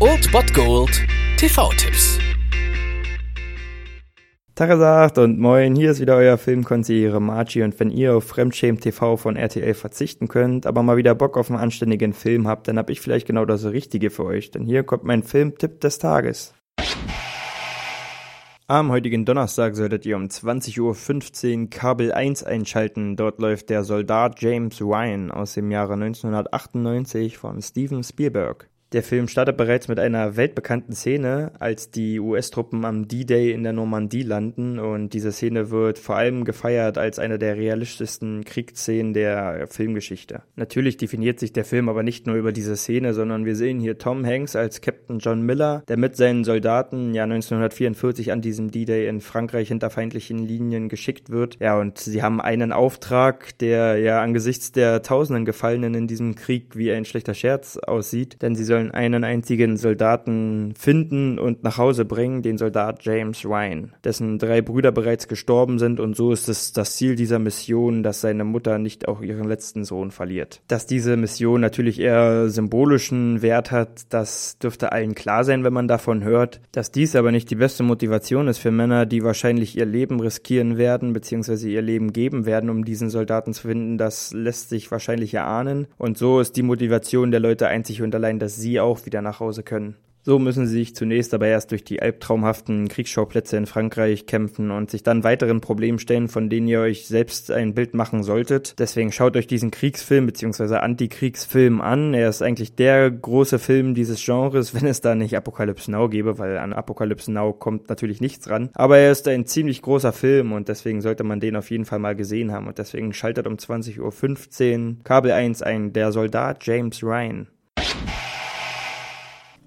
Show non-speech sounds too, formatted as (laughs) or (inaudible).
Old Bot Gold TV-Tipps. Tagesagt und moin, hier ist wieder euer Filmkonsigliere Margie und wenn ihr auf Fremdschämen TV von RTL verzichten könnt, aber mal wieder Bock auf einen anständigen Film habt, dann hab ich vielleicht genau das Richtige für euch, denn hier kommt mein Filmtipp des Tages. Am heutigen Donnerstag solltet ihr um 20.15 Uhr Kabel 1 einschalten. Dort läuft der Soldat James Ryan aus dem Jahre 1998 von Steven Spielberg. Der Film startet bereits mit einer weltbekannten Szene, als die US-Truppen am D-Day in der Normandie landen und diese Szene wird vor allem gefeiert als eine der realistischsten Kriegsszenen der Filmgeschichte. Natürlich definiert sich der Film aber nicht nur über diese Szene, sondern wir sehen hier Tom Hanks als Captain John Miller, der mit seinen Soldaten ja 1944 an diesem D-Day in Frankreich hinter feindlichen Linien geschickt wird. Ja, und sie haben einen Auftrag, der ja angesichts der tausenden Gefallenen in diesem Krieg wie ein schlechter Scherz aussieht, denn sie sollen sollen einen einzigen Soldaten finden und nach Hause bringen, den Soldat James Ryan, dessen drei Brüder bereits gestorben sind und so ist es das Ziel dieser Mission, dass seine Mutter nicht auch ihren letzten Sohn verliert. Dass diese Mission natürlich eher symbolischen Wert hat, das dürfte allen klar sein, wenn man davon hört. Dass dies aber nicht die beste Motivation ist für Männer, die wahrscheinlich ihr Leben riskieren werden, beziehungsweise ihr Leben geben werden, um diesen Soldaten zu finden, das lässt sich wahrscheinlich erahnen. Und so ist die Motivation der Leute einzig und allein, dass sie auch wieder nach Hause können. So müssen sie sich zunächst aber erst durch die albtraumhaften Kriegsschauplätze in Frankreich kämpfen und sich dann weiteren Problemen stellen, von denen ihr euch selbst ein Bild machen solltet. Deswegen schaut euch diesen Kriegsfilm bzw. Antikriegsfilm an. Er ist eigentlich der große Film dieses Genres, (laughs) wenn es da nicht Apocalypse Now gäbe, weil an Apocalypse Now kommt natürlich nichts ran. Aber er ist ein ziemlich großer Film und deswegen sollte man den auf jeden Fall mal gesehen haben. Und deswegen schaltet um 20.15 Uhr Kabel 1 ein, der Soldat James Ryan.